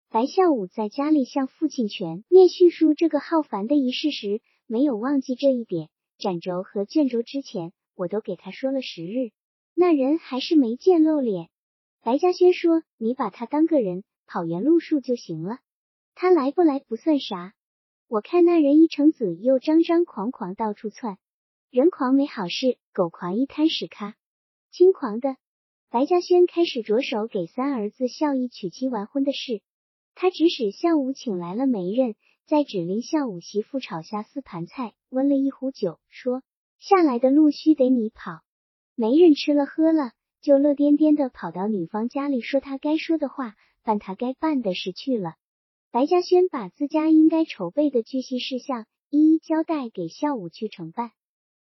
白孝武在家里向父亲全面叙述这个浩繁的仪式时，没有忘记这一点。展轴和卷轴之前，我都给他说了时日，那人还是没见露脸。白嘉轩说：“你把他当个人，跑原路数就行了。他来不来不算啥。我看那人一成子又张张狂狂到处窜，人狂没好事，狗狂一滩屎咖，轻狂的。白嘉轩开始着手给三儿子孝义娶妻完婚的事。他指使孝武请来了媒人，再指令孝武媳妇炒下四盘菜，温了一壶酒，说：“下来的路须得你跑。”媒人吃了喝了，就乐颠颠的跑到女方家里，说他该说的话，办他该办的事去了。白嘉轩把自家应该筹备的巨细事项一一交代给孝武去承办。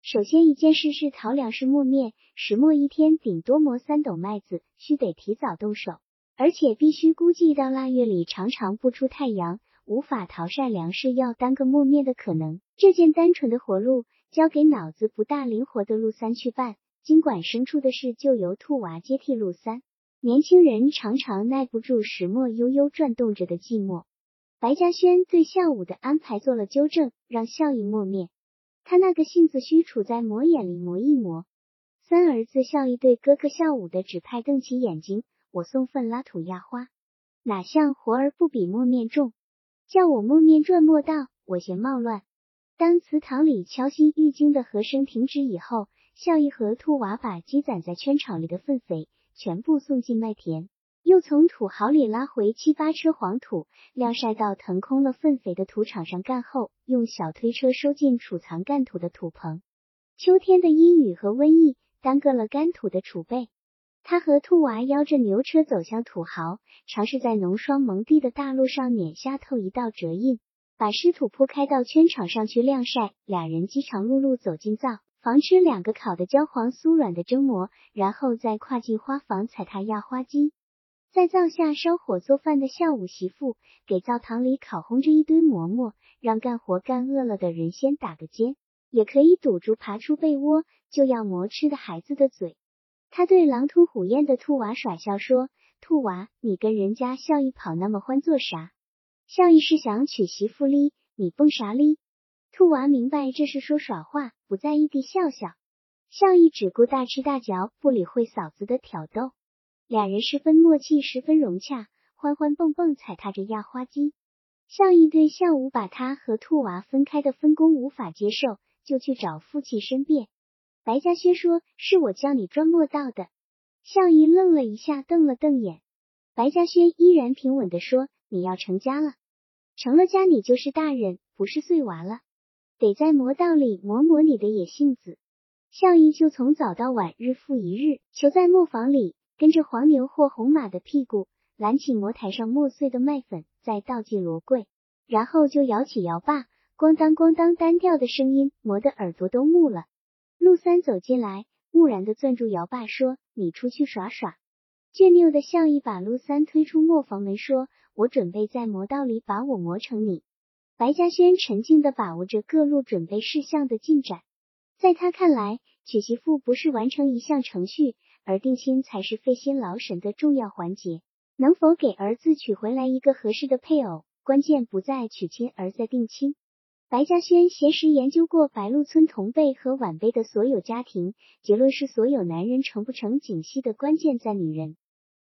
首先一件事是淘粮食磨面，石磨一天顶多磨三斗麦子，须得提早动手，而且必须估计到腊月里常常不出太阳，无法淘晒粮食，要耽搁磨面的可能。这件单纯的活路交给脑子不大灵活的陆三去办。尽管生出的事就由兔娃接替陆三，年轻人常常耐不住石磨悠悠转动着的寂寞。白嘉轩对孝武的安排做了纠正，让孝义磨面。他那个性子需处在磨眼里磨一磨。三儿子孝义对哥哥孝武的指派瞪起眼睛：“我送份拉土压花，哪像活儿不比磨面重？叫我磨面转磨道，我嫌冒乱。”当祠堂里敲心玉经的和声停止以后。孝义和兔娃把积攒在圈场里的粪肥全部送进麦田，又从土壕里拉回七八车黄土，晾晒到腾空了粪肥的土场上干后，用小推车收进储藏干土的土棚。秋天的阴雨和瘟疫耽搁了干土的储备，他和兔娃邀着牛车走向土壕，尝试在浓霜蒙地的大路上碾下透一道折印，把湿土铺开到圈场上去晾晒。俩人饥肠辘辘走进灶。房吃两个烤的焦黄酥软的蒸馍，然后再跨进花房踩踏压花机。在灶下烧火做饭的孝武媳妇给灶堂里烤烘着一堆馍馍，让干活干饿了的人先打个尖，也可以堵住爬出被窝就要馍吃的孩子的嘴。他对狼吞虎咽的兔娃耍笑说：“兔娃，你跟人家孝义跑那么欢做啥？孝义是想娶媳妇哩，你蹦啥哩？”兔娃明白这是说耍话，不在意地笑笑。孝义只顾大吃大嚼，不理会嫂子的挑逗。俩人十分默契，十分融洽，欢欢蹦蹦踩踏着压花机。孝义对笑武把他和兔娃分开的分工无法接受，就去找父亲申辩。白嘉轩说：“是我叫你专磨到的。”孝义愣了一下，瞪了瞪眼。白嘉轩依然平稳地说：“你要成家了，成了家你就是大人，不是碎娃了。”得在磨道里磨磨你的野性子。孝义就从早到晚，日复一日，求在磨坊里，跟着黄牛或红马的屁股，揽起磨台上磨碎的麦粉，再倒进罗柜，然后就摇起摇把，咣当咣当，单调的声音磨得耳朵都木了。陆三走进来，木然的攥住摇把，说：“你出去耍耍。”倔拗的孝义把陆三推出磨坊门，说：“我准备在磨道里把我磨成你。”白嘉轩沉静地把握着各路准备事项的进展，在他看来，娶媳妇不是完成一项程序，而定亲才是费心劳神的重要环节。能否给儿子娶回来一个合适的配偶，关键不在娶亲，而在定亲。白嘉轩闲时研究过白鹿村同辈和晚辈的所有家庭，结论是：所有男人成不成景系的关键在女人。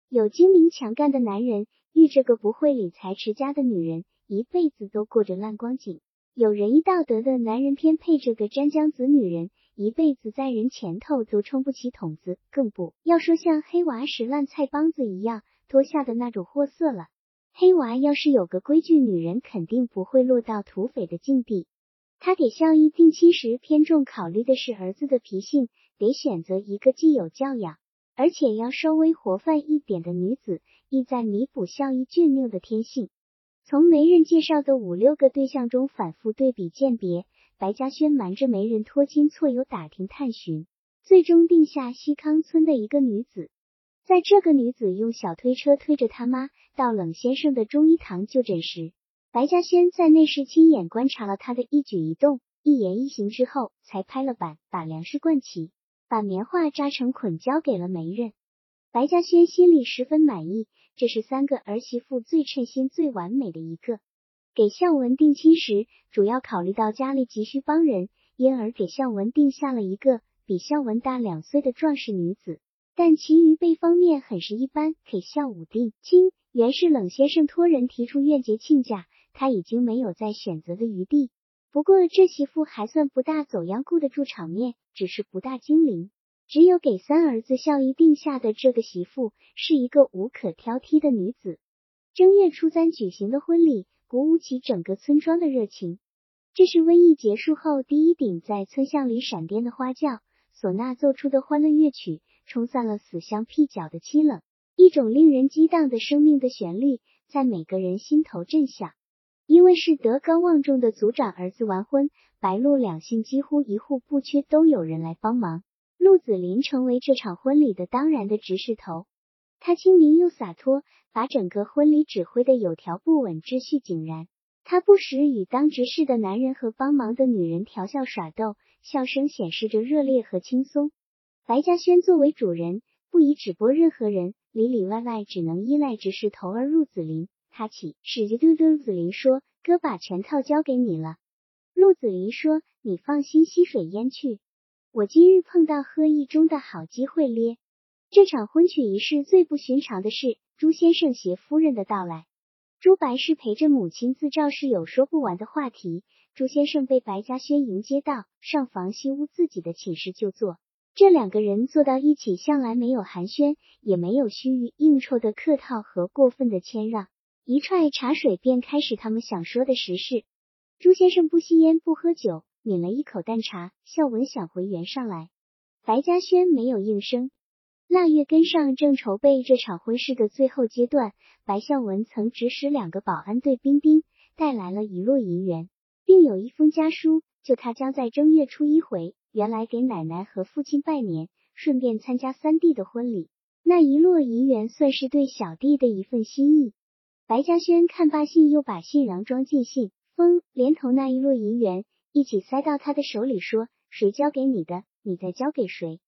有精明强干的男人遇着个不会理财持家的女人。一辈子都过着烂光景，有仁义道德的男人偏配这个沾浆子女人，一辈子在人前头都撑不起筒子，更不要说像黑娃拾烂菜帮子一样脱下的那种货色了。黑娃要是有个规矩女人，肯定不会落到土匪的境地。他给孝义定亲时，偏重考虑的是儿子的脾性，得选择一个既有教养，而且要稍微活泛一点的女子，意在弥补孝义倔拗的天性。从媒人介绍的五六个对象中反复对比鉴别，白嘉轩瞒着媒人托亲错友打听探寻，最终定下西康村的一个女子。在这个女子用小推车推着她妈到冷先生的中医堂就诊时，白嘉轩在内室亲眼观察了她的一举一动、一言一行之后，才拍了板，把粮食灌齐，把棉花扎成捆交给了媒人。白嘉轩心里十分满意。这是三个儿媳妇最称心、最完美的一个。给孝文定亲时，主要考虑到家里急需帮人，因而给孝文定下了一个比孝文大两岁的壮实女子。但其余辈方面很是一般。给孝武定亲，原是冷先生托人提出愿结亲家，他已经没有再选择的余地。不过这媳妇还算不大走样，顾得住场面，只是不大精灵。只有给三儿子孝义定下的这个媳妇是一个无可挑剔的女子。正月初三举行的婚礼鼓舞起整个村庄的热情。这是瘟疫结束后第一顶在村巷里闪电的花轿，唢呐奏出的欢乐乐曲冲散了死乡僻角的凄冷，一种令人激荡的生命的旋律在每个人心头震响。因为是德高望重的族长儿子完婚，白鹿两姓几乎一户不缺都有人来帮忙。陆子霖成为这场婚礼的当然的执事头，他清明又洒脱，把整个婚礼指挥的有条不紊、秩序井然。他不时与当执事的男人和帮忙的女人调笑耍逗，笑声显示着热烈和轻松。白嘉轩作为主人，不宜指拨任何人，里里外外只能依赖执事头儿陆子霖。他起使着嘟嘟子霖说：“哥把全套交给你了。”陆子霖说：“你放心吸水烟去，我今日碰到喝一中的好机会咧。”这场婚娶仪式最不寻常的是朱先生携夫人的到来。朱白是陪着母亲自照是有说不完的话题。朱先生被白嘉轩迎接到上房西屋自己的寝室就坐，这两个人坐到一起，向来没有寒暄，也没有须臾应酬的客套和过分的谦让。一踹茶水便开始他们想说的实事。朱先生不吸烟不喝酒，抿了一口淡茶。孝文想回原上来，白嘉轩没有应声。腊月跟上，正筹备这场婚事的最后阶段，白孝文曾指使两个保安队兵丁带来了一摞银元，并有一封家书，就他将在正月初一回原来给奶奶和父亲拜年，顺便参加三弟的婚礼。那一摞银元算是对小弟的一份心意。白嘉轩看罢信，又把信囊装进信封，连同那一摞银元一起塞到他的手里，说：“谁交给你的，你再交给谁。”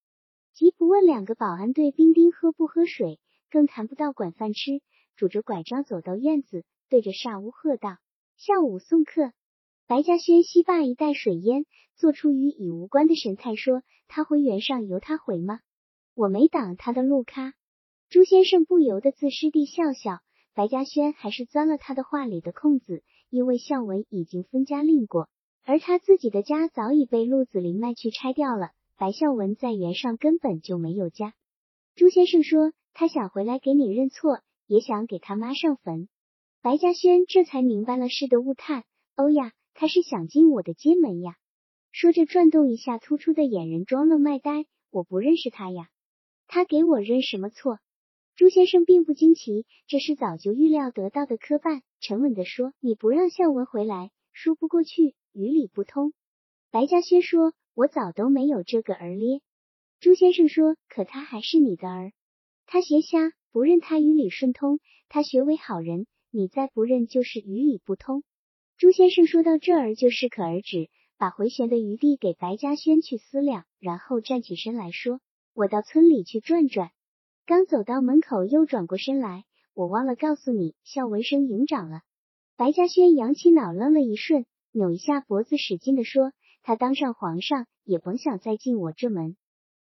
即不问两个保安队兵丁喝不喝水，更谈不到管饭吃，拄着拐杖走到院子，对着煞屋喝道：“下午送客。”白嘉轩吸罢一袋水烟，做出与已无关的神态，说：“他回原上由他回吗？我没挡他的路咖。”朱先生不由得自失地笑笑。白嘉轩还是钻了他的话里的空子，因为孝文已经分家另过，而他自己的家早已被陆子霖卖去拆掉了。白孝文在原上根本就没有家。朱先生说他想回来给你认错，也想给他妈上坟。白嘉轩这才明白了事的误探。哦呀，他是想进我的街门呀！说着转动一下突出的眼仁，装愣卖呆。我不认识他呀，他给我认什么错？朱先生并不惊奇，这是早就预料得到的磕绊，沉稳地说：“你不让孝文回来，说不过去，与理不通。”白嘉轩说：“我早都没有这个儿咧。”朱先生说：“可他还是你的儿，他学瞎，不认他与理顺通；他学为好人，你再不认就是与理不通。”朱先生说到这儿就适可而止，把回旋的余地给白嘉轩去思量，然后站起身来说：“我到村里去转转。”刚走到门口，又转过身来，我忘了告诉你，孝文生营长了。白嘉轩扬起脑，愣了一瞬，扭一下脖子，使劲的说：“他当上皇上，也甭想再进我这门。”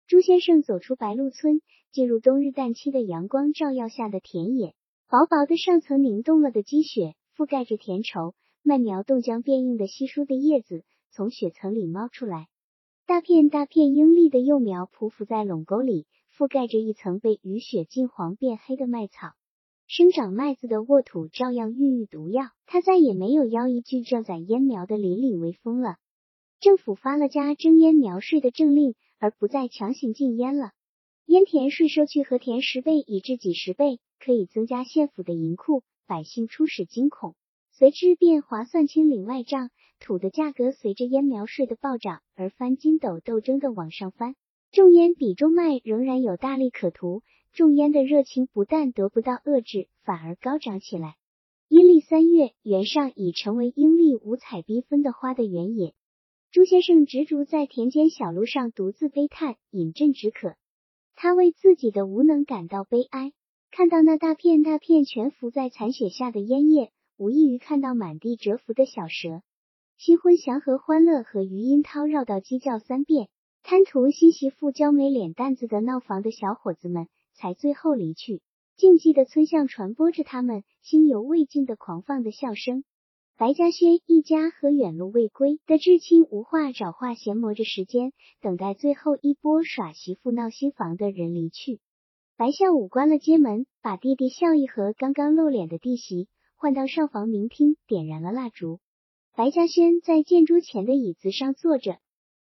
朱先生走出白鹿村，进入冬日淡期的阳光照耀下的田野，薄薄的上层凝冻了的积雪覆盖着田畴，麦苗冻僵变硬的稀疏的叶子从雪层里冒出来，大片大片英丽的幼苗匍匐在垄沟里。覆盖着一层被雨雪浸黄变黑的麦草，生长麦子的沃土照样孕育毒药。他再也没有要一句正在烟苗的邻里为风了。政府发了加征烟苗税的政令，而不再强行禁烟了。烟田税收去和田十倍以至几十倍，可以增加县府的银库，百姓初始惊恐，随之便划算清领外账，土的价格随着烟苗税的暴涨而翻筋斗斗争的往上翻。种烟比种麦仍然有大利可图，种烟的热情不但得不到遏制，反而高涨起来。阴历三月，原上已成为阴历五彩缤纷的花的原野。朱先生执着在田间小路上独自悲叹，饮鸩止渴。他为自己的无能感到悲哀。看到那大片大片蜷伏在残雪下的烟叶，无异于看到满地蛰伏的小蛇。新婚祥和欢乐和余音涛绕道鸡叫三遍。贪图新媳妇娇美脸蛋子的闹房的小伙子们才最后离去，静寂的村巷传播着他们心犹未尽的狂放的笑声。白嘉轩一家和远路未归的至亲无话找话闲磨着时间，等待最后一波耍媳妇闹新房的人离去。白孝武关了街门，把弟弟孝义和刚刚露脸的弟媳换到上房明厅，点燃了蜡烛。白嘉轩在建筑前的椅子上坐着，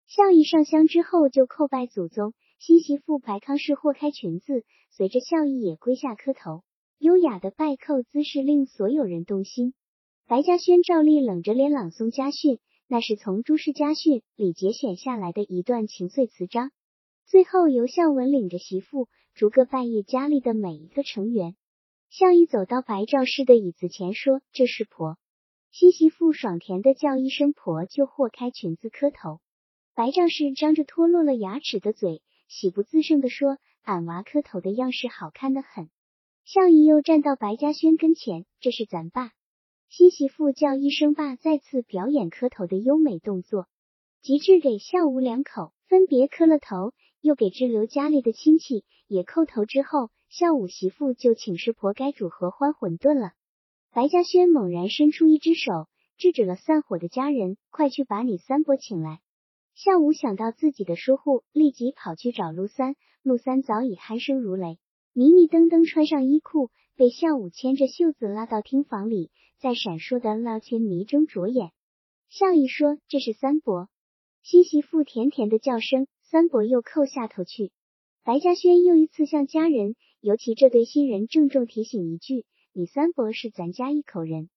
孝义上香之后就叩拜祖宗。新媳妇白康氏豁开裙子，随着孝义也跪下磕头，优雅的拜叩姿势令所有人动心。白嘉轩照例冷着脸朗诵家训，那是从朱氏家训里节选下来的一段情碎词章。最后由孝文领着媳妇逐个拜谒家里的每一个成员。孝义走到白赵氏的椅子前说：“这是婆。”新媳妇爽甜的叫一声婆，就豁开裙子磕头。白赵氏张着脱落了牙齿的嘴，喜不自胜的说：“俺娃磕头的样式好看的很。”孝义又站到白嘉轩跟前：“这是咱爸。”新媳妇叫一声爸，再次表演磕头的优美动作。极致给孝武两口分别磕了头，又给滞留家里的亲戚也叩头之后，孝武媳妇就请师婆该煮合欢馄饨了。白嘉轩猛然伸出一只手，制止了散伙的家人：“快去把你三伯请来。”孝武想到自己的疏忽，立即跑去找陆三。陆三早已鼾声如雷，迷迷瞪瞪穿上衣裤，被孝武牵着袖子拉到厅房里。在闪烁的烙前迷睁着眼，笑意说：“这是三伯。”新媳妇甜甜的叫声，三伯又叩下头去。白嘉轩又一次向家人，尤其这对新人郑重提醒一句：“你三伯是咱家一口人，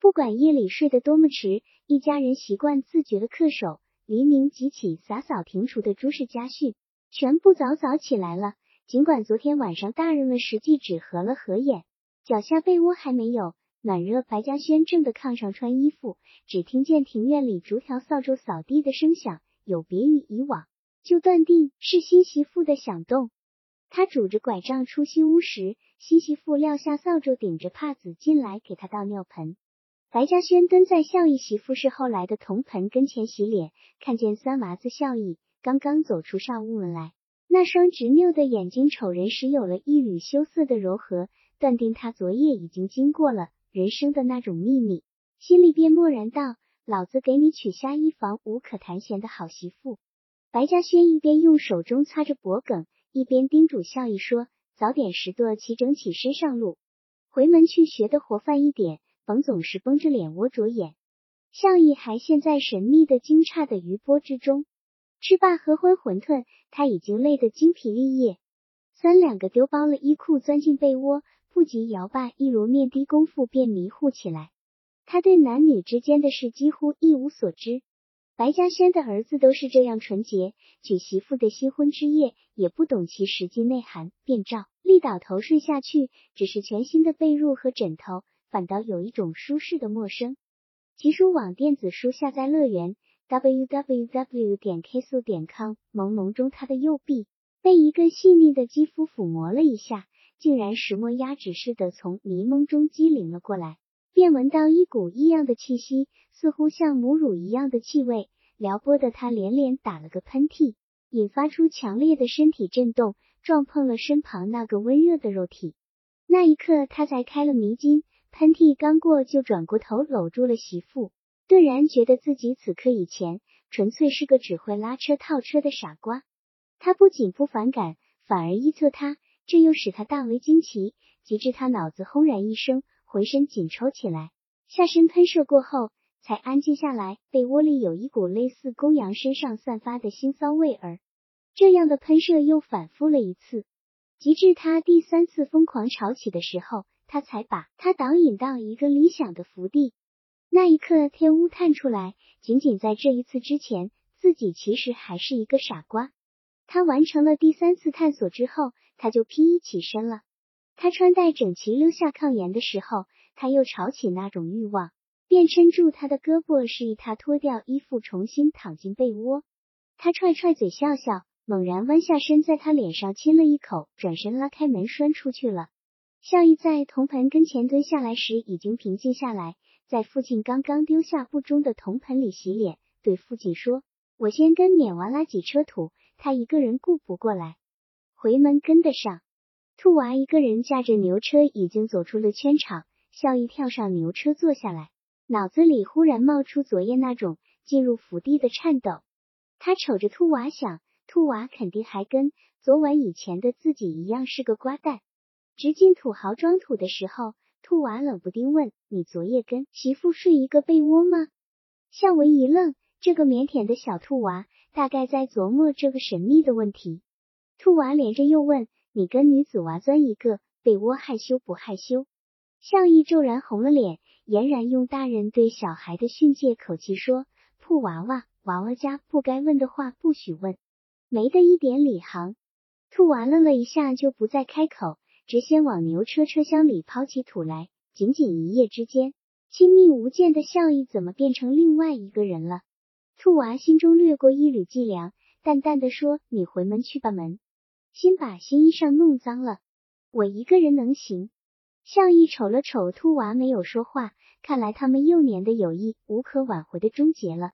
不管夜里睡得多么迟，一家人习惯自觉的恪守。”黎明即起，洒扫庭除的诸氏家训，全部早早起来了。尽管昨天晚上大人们实际只合了合眼，脚下被窝还没有。暖热，白嘉轩正的炕上穿衣服，只听见庭院里竹条扫帚扫地的声响，有别于以往，就断定是新媳妇的响动。他拄着拐杖出西屋时，新媳妇撂下扫帚，顶着帕子进来给他倒尿盆。白嘉轩蹲在孝义媳妇是后来的铜盆跟前洗脸，看见三娃子孝义刚刚走出上屋门来，那双执拗的眼睛瞅人时有了一缕羞涩的柔和，断定他昨夜已经经过了。人生的那种秘密，心里便默然道：“老子给你娶下一房无可谈闲的好媳妇。”白嘉轩一边用手中擦着脖梗，一边叮嘱孝义说：“早点拾掇齐整起身上路，回门去学的活泛一点，冯总是绷着脸窝着眼。”笑意还陷在神秘的惊诧的余波之中，吃罢合欢馄饨，他已经累得精疲力竭，三两个丢包了衣裤，钻进被窝。不及摇罢一揉面的功夫，便迷糊起来。他对男女之间的事几乎一无所知。白嘉轩的儿子都是这样纯洁，娶媳妇的新婚之夜也不懂其实际内涵，便照例倒头睡下去。只是全新的被褥和枕头，反倒有一种舒适的陌生。奇书网电子书下载乐园 www 点 k 速点 com。朦胧中，他的右臂被一个细腻的肌肤抚摸了一下。竟然石墨压指似的从迷蒙中机灵了过来，便闻到一股异样的气息，似乎像母乳一样的气味，撩拨的他连连打了个喷嚏，引发出强烈的身体震动，撞碰了身旁那个温热的肉体。那一刻，他才开了迷津，喷嚏刚过，就转过头搂住了媳妇，顿然觉得自己此刻以前纯粹是个只会拉车套车的傻瓜。他不仅不反感，反而依侧他。这又使他大为惊奇，及至他脑子轰然一声，浑身紧抽起来，下身喷射过后，才安静下来。被窝里有一股类似公羊身上散发的腥骚味儿，这样的喷射又反复了一次，及至他第三次疯狂潮起的时候，他才把他导引到一个理想的福地。那一刻，天乌探出来，仅仅在这一次之前，自己其实还是一个傻瓜。他完成了第三次探索之后。他就披衣起身了。他穿戴整齐溜下炕沿的时候，他又潮起那种欲望，便撑住他的胳膊，示意他脱掉衣服，重新躺进被窝。他踹踹嘴笑笑，猛然弯下身，在他脸上亲了一口，转身拉开门栓出去了。孝义在铜盆跟前蹲下来时，已经平静下来，在父亲刚刚丢下不中的铜盆里洗脸，对父亲说：“我先跟勉娃拉几车土，他一个人顾不过来。”回门跟得上，兔娃一个人驾着牛车已经走出了圈场。孝义跳上牛车坐下来，脑子里忽然冒出昨夜那种进入福地的颤抖。他瞅着兔娃想，兔娃肯定还跟昨晚以前的自己一样是个瓜蛋。直进土豪装土的时候，兔娃冷不丁问：“你昨夜跟媳妇睡一个被窝吗？”向文一愣，这个腼腆的小兔娃大概在琢磨这个神秘的问题。兔娃连着又问：“你跟女子娃钻一个被窝，害羞不害羞？”向义骤然红了脸，俨然用大人对小孩的训诫口气说：“兔娃娃，娃娃家不该问的话不许问，没的一点礼行。”兔娃愣了一下，就不再开口，直先往牛车车厢里抛起土来。仅仅一夜之间，亲密无间的笑意怎么变成另外一个人了？兔娃心中掠过一缕寂凉，淡淡的说：“你回门去吧，门。”先把新衣裳弄脏了，我一个人能行。向义瞅了瞅兔娃，没有说话。看来他们幼年的友谊无可挽回的终结了。